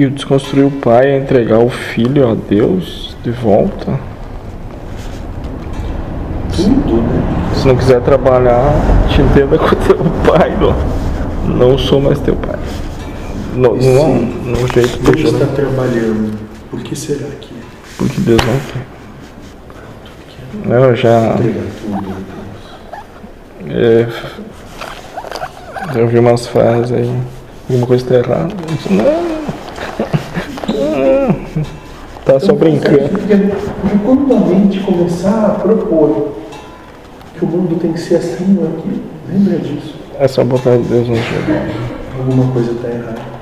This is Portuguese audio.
E o desconstruir o pai é entregar o filho a Deus de volta? Tudo, né? Se não quiser trabalhar, te entenda com teu pai, não. Não sou mais teu pai. No, E não, no jeito Deus de está trabalhando. Por que será que Porque Deus não quer. Eu já, é, já ouvi umas frases aí. Alguma coisa está errada. Eu Não. não. Tá só brincando. E quando a mente começar a propor que o mundo tem que ser assim ou aquilo, lembra disso. É só botar Deus no jogo. Alguma coisa está errada.